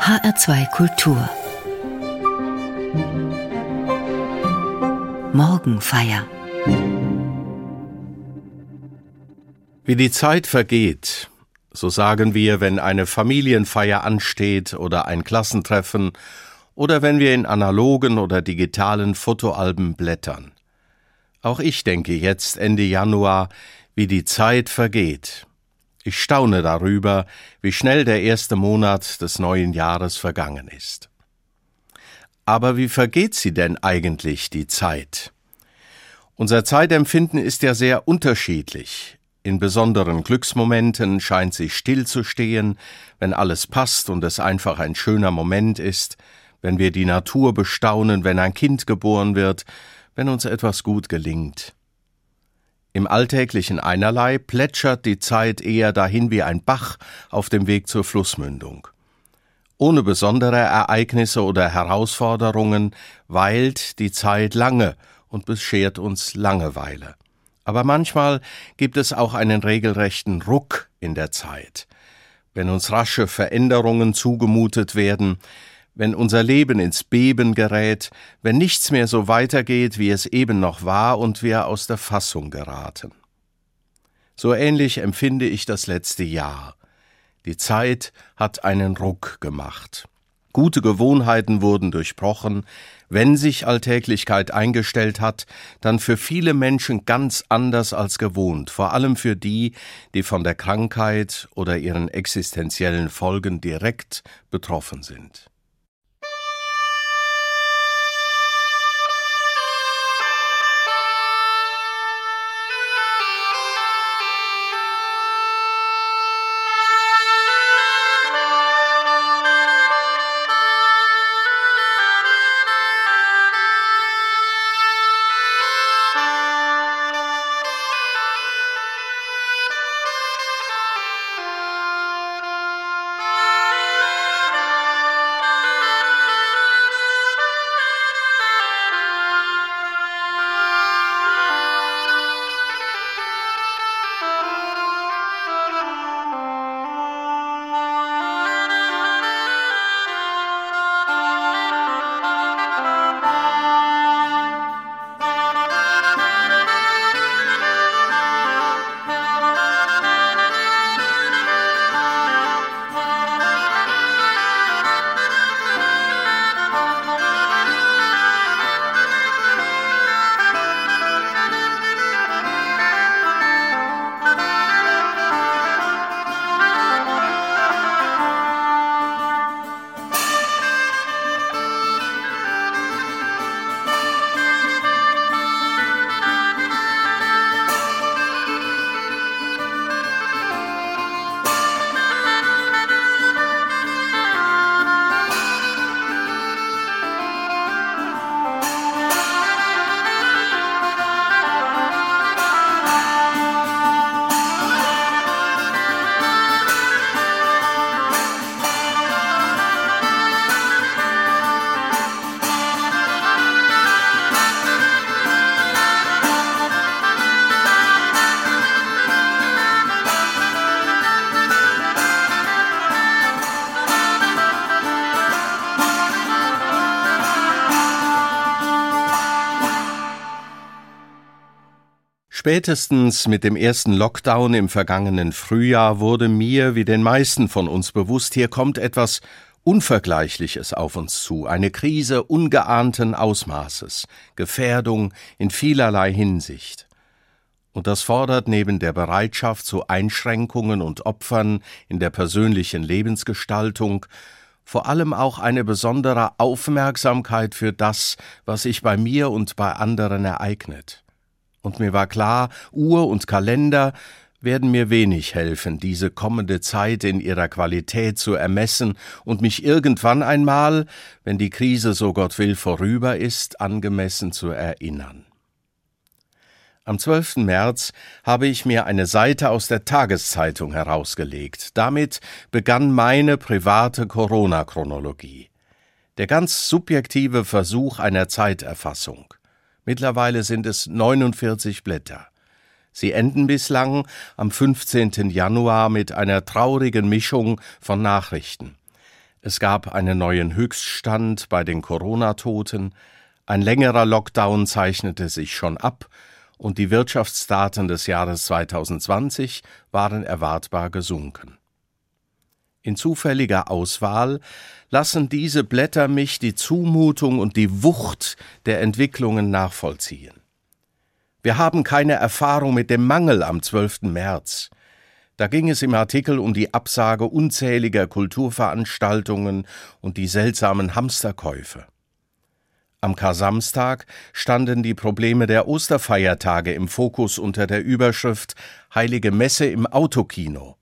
HR2 Kultur Morgenfeier Wie die Zeit vergeht, so sagen wir, wenn eine Familienfeier ansteht oder ein Klassentreffen oder wenn wir in analogen oder digitalen Fotoalben blättern. Auch ich denke jetzt Ende Januar, wie die Zeit vergeht. Ich staune darüber, wie schnell der erste Monat des neuen Jahres vergangen ist. Aber wie vergeht sie denn eigentlich, die Zeit? Unser Zeitempfinden ist ja sehr unterschiedlich. In besonderen Glücksmomenten scheint sie stillzustehen, wenn alles passt und es einfach ein schöner Moment ist, wenn wir die Natur bestaunen, wenn ein Kind geboren wird, wenn uns etwas gut gelingt. Im alltäglichen Einerlei plätschert die Zeit eher dahin wie ein Bach auf dem Weg zur Flussmündung. Ohne besondere Ereignisse oder Herausforderungen weilt die Zeit lange und beschert uns Langeweile. Aber manchmal gibt es auch einen regelrechten Ruck in der Zeit. Wenn uns rasche Veränderungen zugemutet werden, wenn unser Leben ins Beben gerät, wenn nichts mehr so weitergeht, wie es eben noch war und wir aus der Fassung geraten. So ähnlich empfinde ich das letzte Jahr. Die Zeit hat einen Ruck gemacht. Gute Gewohnheiten wurden durchbrochen, wenn sich Alltäglichkeit eingestellt hat, dann für viele Menschen ganz anders als gewohnt, vor allem für die, die von der Krankheit oder ihren existenziellen Folgen direkt betroffen sind. Spätestens mit dem ersten Lockdown im vergangenen Frühjahr wurde mir, wie den meisten von uns bewusst, hier kommt etwas Unvergleichliches auf uns zu, eine Krise ungeahnten Ausmaßes, Gefährdung in vielerlei Hinsicht. Und das fordert neben der Bereitschaft zu Einschränkungen und Opfern in der persönlichen Lebensgestaltung vor allem auch eine besondere Aufmerksamkeit für das, was sich bei mir und bei anderen ereignet und mir war klar, Uhr und Kalender werden mir wenig helfen, diese kommende Zeit in ihrer Qualität zu ermessen und mich irgendwann einmal, wenn die Krise so Gott will vorüber ist, angemessen zu erinnern. Am 12. März habe ich mir eine Seite aus der Tageszeitung herausgelegt. Damit begann meine private Corona-Chronologie. Der ganz subjektive Versuch einer Zeiterfassung. Mittlerweile sind es 49 Blätter. Sie enden bislang am 15. Januar mit einer traurigen Mischung von Nachrichten. Es gab einen neuen Höchststand bei den Corona-Toten, ein längerer Lockdown zeichnete sich schon ab und die Wirtschaftsdaten des Jahres 2020 waren erwartbar gesunken. In zufälliger Auswahl lassen diese Blätter mich die Zumutung und die Wucht der Entwicklungen nachvollziehen. Wir haben keine Erfahrung mit dem Mangel am 12. März. Da ging es im Artikel um die Absage unzähliger Kulturveranstaltungen und die seltsamen Hamsterkäufe. Am Kar-Samstag standen die Probleme der Osterfeiertage im Fokus unter der Überschrift Heilige Messe im Autokino.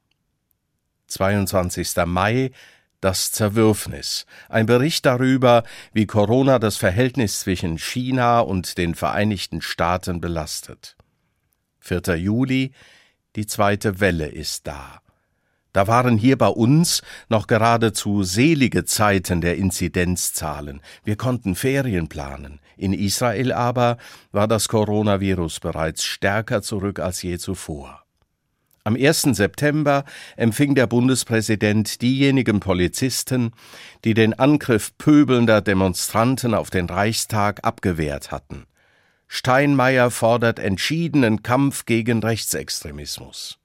22. Mai das Zerwürfnis, ein Bericht darüber, wie Corona das Verhältnis zwischen China und den Vereinigten Staaten belastet. 4. Juli die zweite Welle ist da. Da waren hier bei uns noch geradezu selige Zeiten der Inzidenzzahlen. Wir konnten Ferien planen. In Israel aber war das Coronavirus bereits stärker zurück als je zuvor. Am 1. September empfing der Bundespräsident diejenigen Polizisten, die den Angriff pöbelnder Demonstranten auf den Reichstag abgewehrt hatten. Steinmeier fordert entschiedenen Kampf gegen Rechtsextremismus.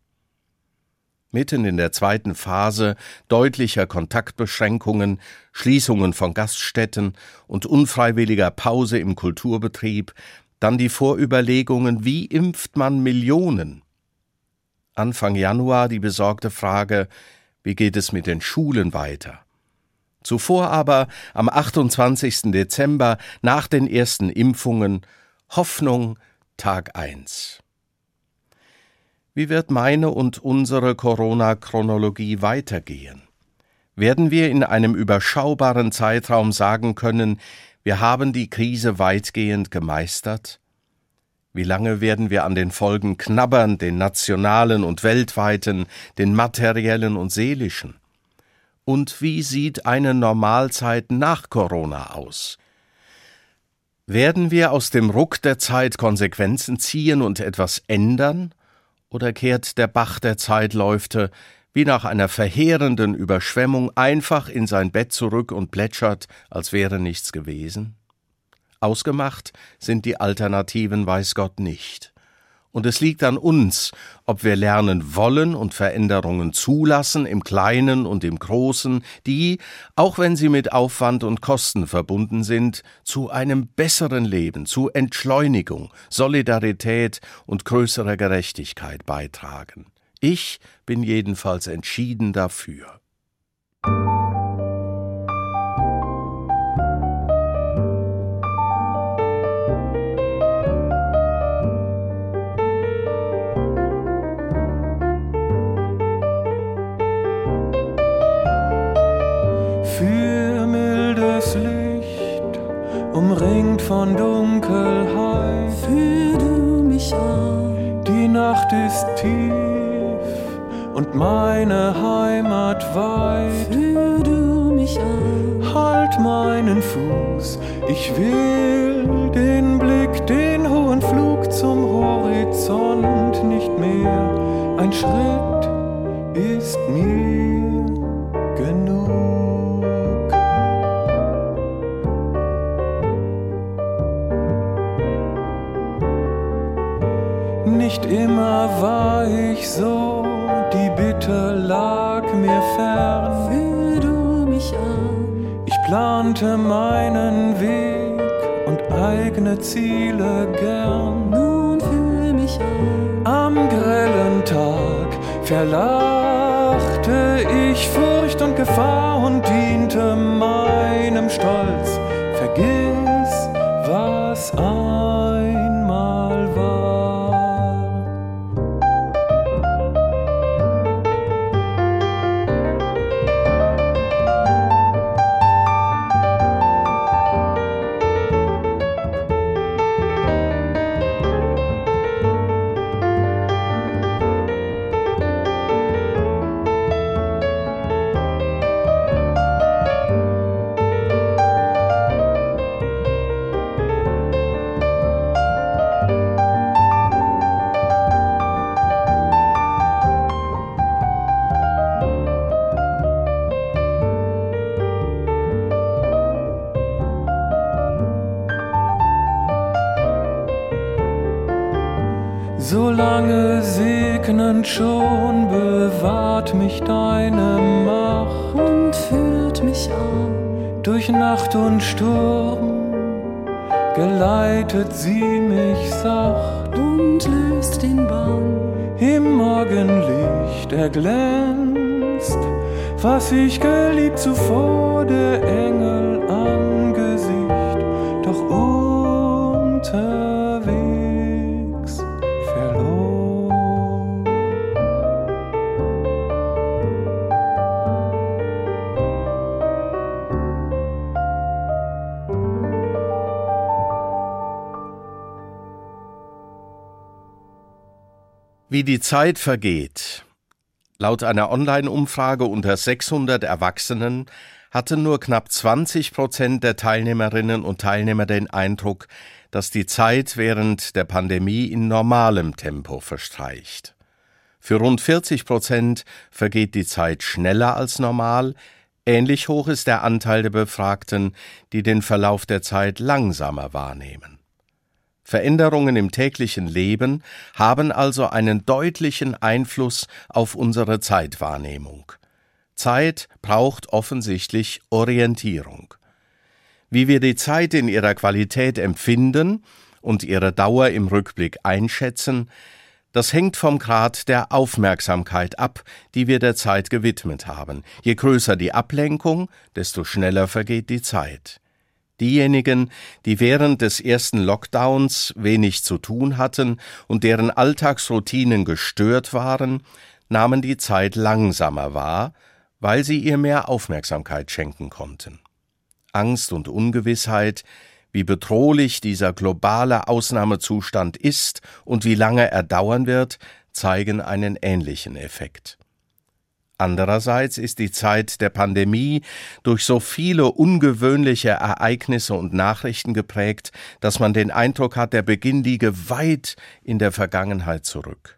Mitten in der zweiten Phase deutlicher Kontaktbeschränkungen, Schließungen von Gaststätten und unfreiwilliger Pause im Kulturbetrieb, dann die Vorüberlegungen, wie impft man Millionen? Anfang Januar die besorgte Frage, wie geht es mit den Schulen weiter? Zuvor aber, am 28. Dezember, nach den ersten Impfungen, Hoffnung Tag 1. Wie wird meine und unsere Corona-Chronologie weitergehen? Werden wir in einem überschaubaren Zeitraum sagen können, wir haben die Krise weitgehend gemeistert? Wie lange werden wir an den Folgen knabbern, den nationalen und weltweiten, den materiellen und seelischen? Und wie sieht eine Normalzeit nach Corona aus? Werden wir aus dem Ruck der Zeit Konsequenzen ziehen und etwas ändern? Oder kehrt der Bach der Zeitläufte wie nach einer verheerenden Überschwemmung einfach in sein Bett zurück und plätschert, als wäre nichts gewesen? Ausgemacht sind die Alternativen weiß Gott nicht. Und es liegt an uns, ob wir lernen wollen und Veränderungen zulassen im Kleinen und im Großen, die, auch wenn sie mit Aufwand und Kosten verbunden sind, zu einem besseren Leben, zu Entschleunigung, Solidarität und größerer Gerechtigkeit beitragen. Ich bin jedenfalls entschieden dafür. Von Dunkelheit. Führ du mich an. Die Nacht ist tief und meine Heimat weit. Führ du mich an. Halt meinen Fuß, ich will den Blick, den hohen Flug zum Horizont nicht mehr. Ein Schritt ist mir Ziele gern. Nun führ mich an. Am grellen Tag verlachte ich Furcht und Gefahr und diente meinem Durch Nacht und Sturm geleitet sie mich sacht und löst den Bann. Im Morgenlicht erglänzt, was ich geliebt zuvor der Engel Angesicht, Wie die Zeit vergeht. Laut einer Online-Umfrage unter 600 Erwachsenen hatten nur knapp 20 Prozent der Teilnehmerinnen und Teilnehmer den Eindruck, dass die Zeit während der Pandemie in normalem Tempo verstreicht. Für rund 40 Prozent vergeht die Zeit schneller als normal, ähnlich hoch ist der Anteil der Befragten, die den Verlauf der Zeit langsamer wahrnehmen. Veränderungen im täglichen Leben haben also einen deutlichen Einfluss auf unsere Zeitwahrnehmung. Zeit braucht offensichtlich Orientierung. Wie wir die Zeit in ihrer Qualität empfinden und ihre Dauer im Rückblick einschätzen, das hängt vom Grad der Aufmerksamkeit ab, die wir der Zeit gewidmet haben. Je größer die Ablenkung, desto schneller vergeht die Zeit. Diejenigen, die während des ersten Lockdowns wenig zu tun hatten und deren Alltagsroutinen gestört waren, nahmen die Zeit langsamer wahr, weil sie ihr mehr Aufmerksamkeit schenken konnten. Angst und Ungewissheit, wie bedrohlich dieser globale Ausnahmezustand ist und wie lange er dauern wird, zeigen einen ähnlichen Effekt. Andererseits ist die Zeit der Pandemie durch so viele ungewöhnliche Ereignisse und Nachrichten geprägt, dass man den Eindruck hat, der Beginn liege weit in der Vergangenheit zurück.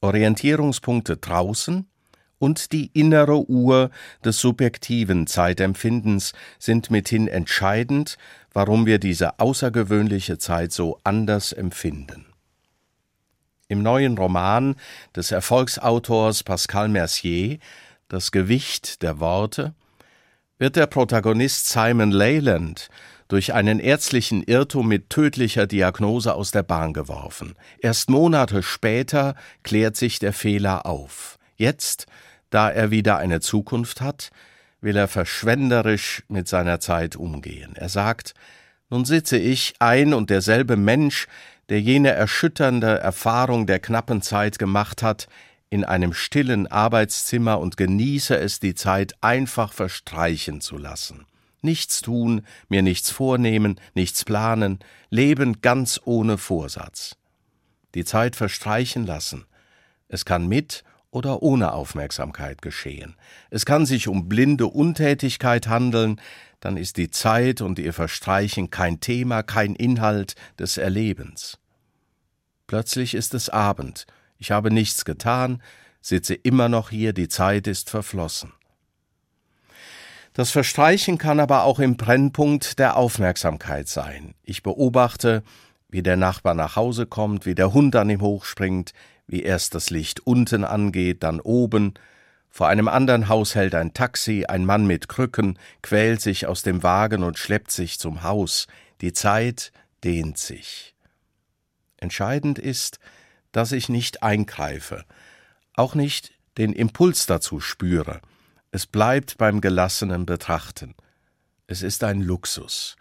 Orientierungspunkte draußen und die innere Uhr des subjektiven Zeitempfindens sind mithin entscheidend, warum wir diese außergewöhnliche Zeit so anders empfinden. Im neuen Roman des Erfolgsautors Pascal Mercier Das Gewicht der Worte wird der Protagonist Simon Leyland durch einen ärztlichen Irrtum mit tödlicher Diagnose aus der Bahn geworfen. Erst Monate später klärt sich der Fehler auf. Jetzt, da er wieder eine Zukunft hat, will er verschwenderisch mit seiner Zeit umgehen. Er sagt, nun sitze ich, ein und derselbe Mensch, der jene erschütternde Erfahrung der knappen Zeit gemacht hat, in einem stillen Arbeitszimmer und genieße es, die Zeit einfach verstreichen zu lassen. Nichts tun, mir nichts vornehmen, nichts planen, leben ganz ohne Vorsatz. Die Zeit verstreichen lassen. Es kann mit oder ohne Aufmerksamkeit geschehen. Es kann sich um blinde Untätigkeit handeln, dann ist die Zeit und ihr Verstreichen kein Thema, kein Inhalt des Erlebens. Plötzlich ist es Abend, ich habe nichts getan, sitze immer noch hier, die Zeit ist verflossen. Das Verstreichen kann aber auch im Brennpunkt der Aufmerksamkeit sein. Ich beobachte, wie der Nachbar nach Hause kommt, wie der Hund an ihm hochspringt, wie erst das Licht unten angeht, dann oben, vor einem anderen Haus hält ein Taxi, ein Mann mit Krücken quält sich aus dem Wagen und schleppt sich zum Haus. Die Zeit dehnt sich. Entscheidend ist, dass ich nicht eingreife, auch nicht den Impuls dazu spüre. Es bleibt beim gelassenen Betrachten. Es ist ein Luxus.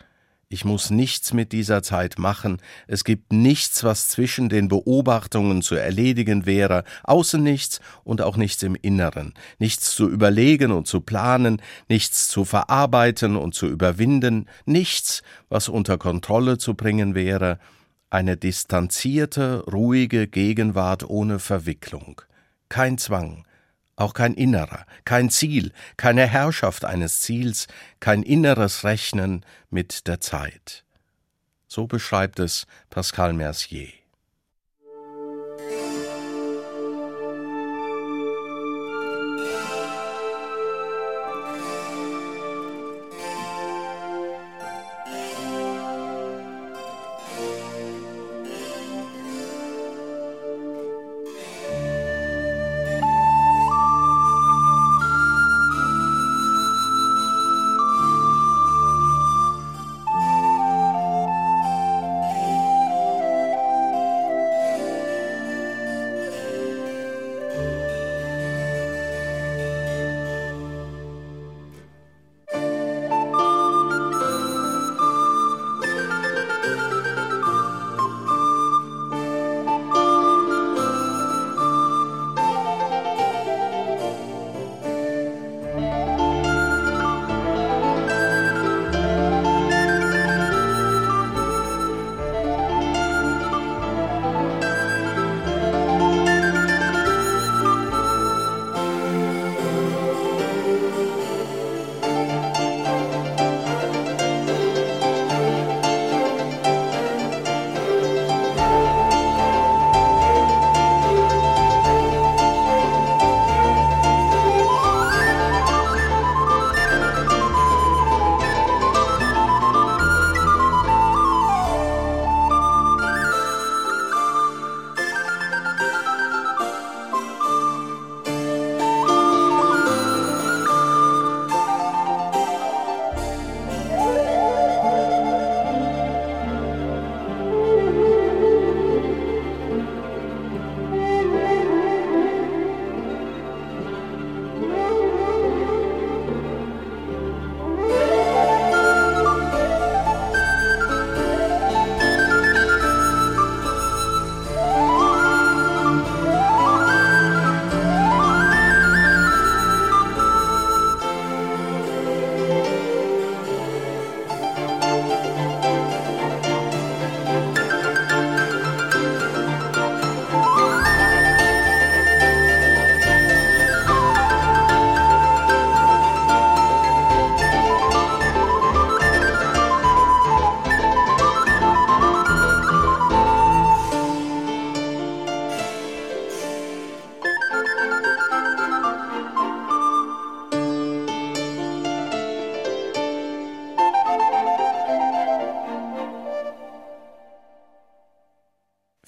Ich muss nichts mit dieser Zeit machen, es gibt nichts, was zwischen den Beobachtungen zu erledigen wäre, außen nichts und auch nichts im Inneren, nichts zu überlegen und zu planen, nichts zu verarbeiten und zu überwinden, nichts, was unter Kontrolle zu bringen wäre, eine distanzierte, ruhige Gegenwart ohne Verwicklung, kein Zwang, auch kein innerer, kein Ziel, keine Herrschaft eines Ziels, kein inneres Rechnen mit der Zeit. So beschreibt es Pascal Mercier.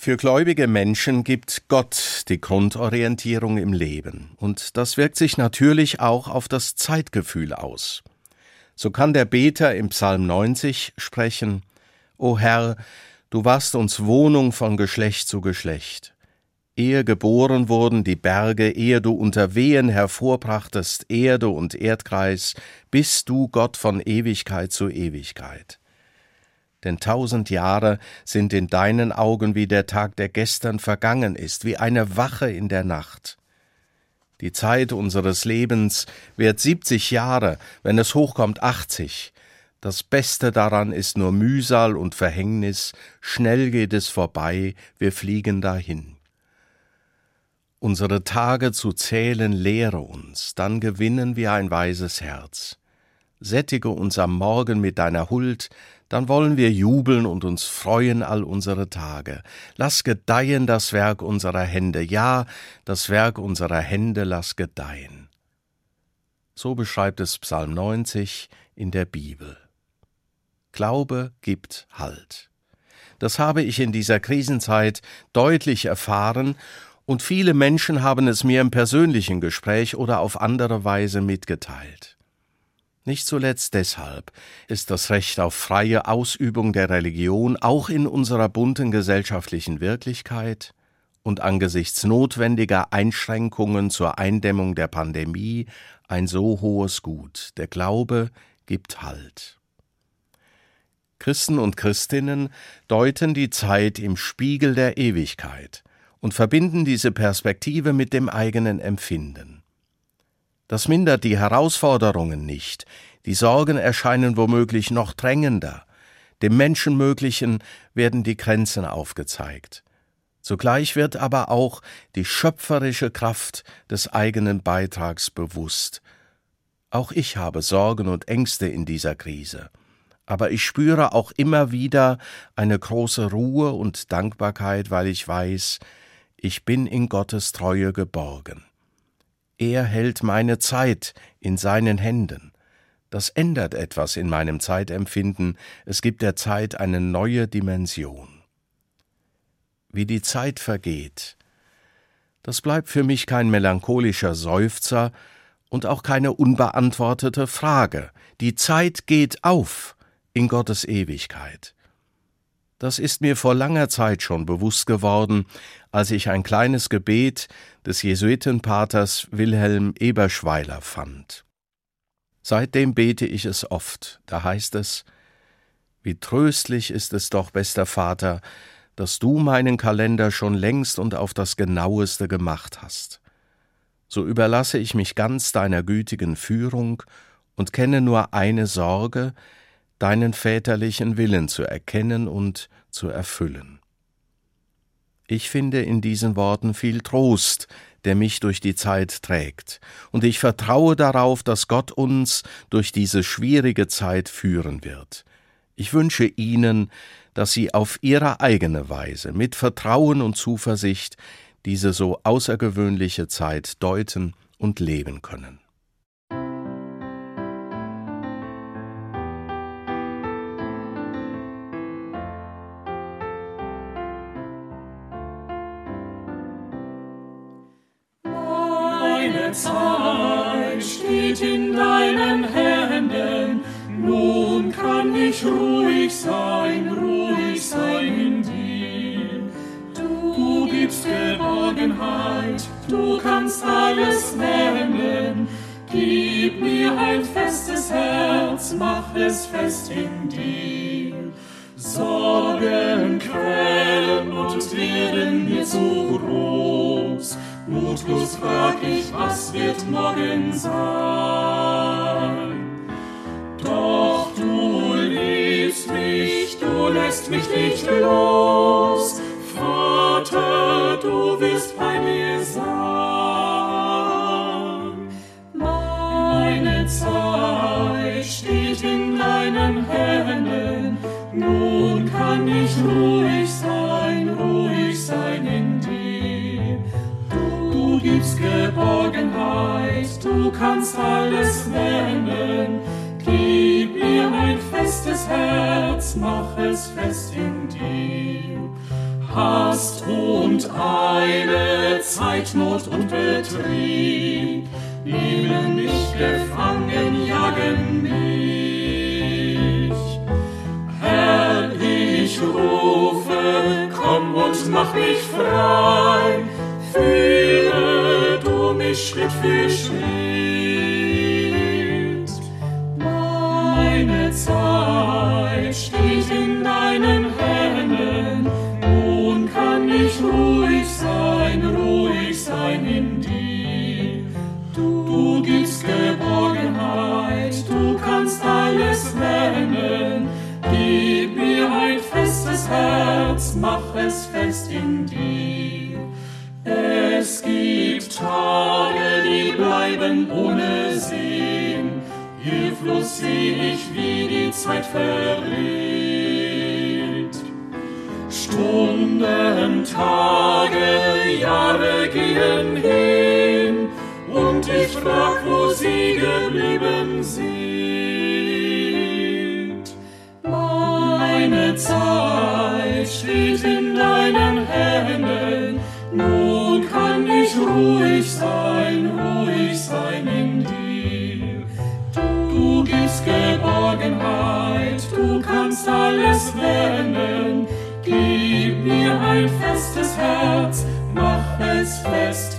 Für gläubige Menschen gibt Gott die Grundorientierung im Leben, und das wirkt sich natürlich auch auf das Zeitgefühl aus. So kann der Beter im Psalm 90 sprechen, O Herr, du warst uns Wohnung von Geschlecht zu Geschlecht. Ehe geboren wurden die Berge, ehe du unter Wehen hervorbrachtest Erde und Erdkreis, bist du Gott von Ewigkeit zu Ewigkeit denn tausend Jahre sind in deinen Augen wie der Tag, der gestern vergangen ist, wie eine Wache in der Nacht. Die Zeit unseres Lebens währt siebzig Jahre, wenn es hochkommt achtzig. Das Beste daran ist nur Mühsal und Verhängnis, schnell geht es vorbei, wir fliegen dahin. Unsere Tage zu zählen lehre uns, dann gewinnen wir ein weises Herz. Sättige uns am Morgen mit deiner Huld, dann wollen wir jubeln und uns freuen all unsere Tage. Lass gedeihen das Werk unserer Hände, ja, das Werk unserer Hände lass gedeihen. So beschreibt es Psalm 90 in der Bibel. Glaube gibt Halt. Das habe ich in dieser Krisenzeit deutlich erfahren, und viele Menschen haben es mir im persönlichen Gespräch oder auf andere Weise mitgeteilt. Nicht zuletzt deshalb ist das Recht auf freie Ausübung der Religion auch in unserer bunten gesellschaftlichen Wirklichkeit und angesichts notwendiger Einschränkungen zur Eindämmung der Pandemie ein so hohes Gut. Der Glaube gibt Halt. Christen und Christinnen deuten die Zeit im Spiegel der Ewigkeit und verbinden diese Perspektive mit dem eigenen Empfinden. Das mindert die Herausforderungen nicht, die Sorgen erscheinen womöglich noch drängender, dem Menschenmöglichen werden die Grenzen aufgezeigt. Zugleich wird aber auch die schöpferische Kraft des eigenen Beitrags bewusst. Auch ich habe Sorgen und Ängste in dieser Krise, aber ich spüre auch immer wieder eine große Ruhe und Dankbarkeit, weil ich weiß, ich bin in Gottes Treue geborgen. Er hält meine Zeit in seinen Händen. Das ändert etwas in meinem Zeitempfinden, es gibt der Zeit eine neue Dimension. Wie die Zeit vergeht, das bleibt für mich kein melancholischer Seufzer und auch keine unbeantwortete Frage. Die Zeit geht auf in Gottes Ewigkeit. Das ist mir vor langer Zeit schon bewusst geworden, als ich ein kleines Gebet des Jesuitenpaters Wilhelm Eberschweiler fand. Seitdem bete ich es oft, da heißt es Wie tröstlich ist es doch, bester Vater, dass du meinen Kalender schon längst und auf das genaueste gemacht hast. So überlasse ich mich ganz deiner gütigen Führung und kenne nur eine Sorge, deinen väterlichen Willen zu erkennen und zu erfüllen. Ich finde in diesen Worten viel Trost, der mich durch die Zeit trägt, und ich vertraue darauf, dass Gott uns durch diese schwierige Zeit führen wird. Ich wünsche Ihnen, dass Sie auf Ihre eigene Weise mit Vertrauen und Zuversicht diese so außergewöhnliche Zeit deuten und leben können. Zeit steht in deinen Händen. Nun kann ich ruhig sein, ruhig sein in dir. Du gibst Geborgenheit, du kannst alles wenden. Gib mir ein festes Herz, mach es fest in dir. Sorgen quälen und werden mir zu groß. Mutlos frag ich, was wird morgen sein? Doch du liebst mich, du lässt mich nicht los. Kannst alles wenden. Gib mir ein festes Herz, mach es fest in dir. Hast Meine Zeitnot und Betrieb nehmen mich gefangen, jagen mich. Herr, ich rufe, komm und mach mich frei, führe du mich Schritt für Schritt. Seh ich, wie die Zeit vergeht. Stunden, Tage, Jahre gehen hin und ich frag, wo sie geblieben sind. Meine Zeit steht in deinen Händen, nun kann ich ruhig sein, Geborgenheit, du kannst alles wenden. Gib mir ein festes Herz, mach es fest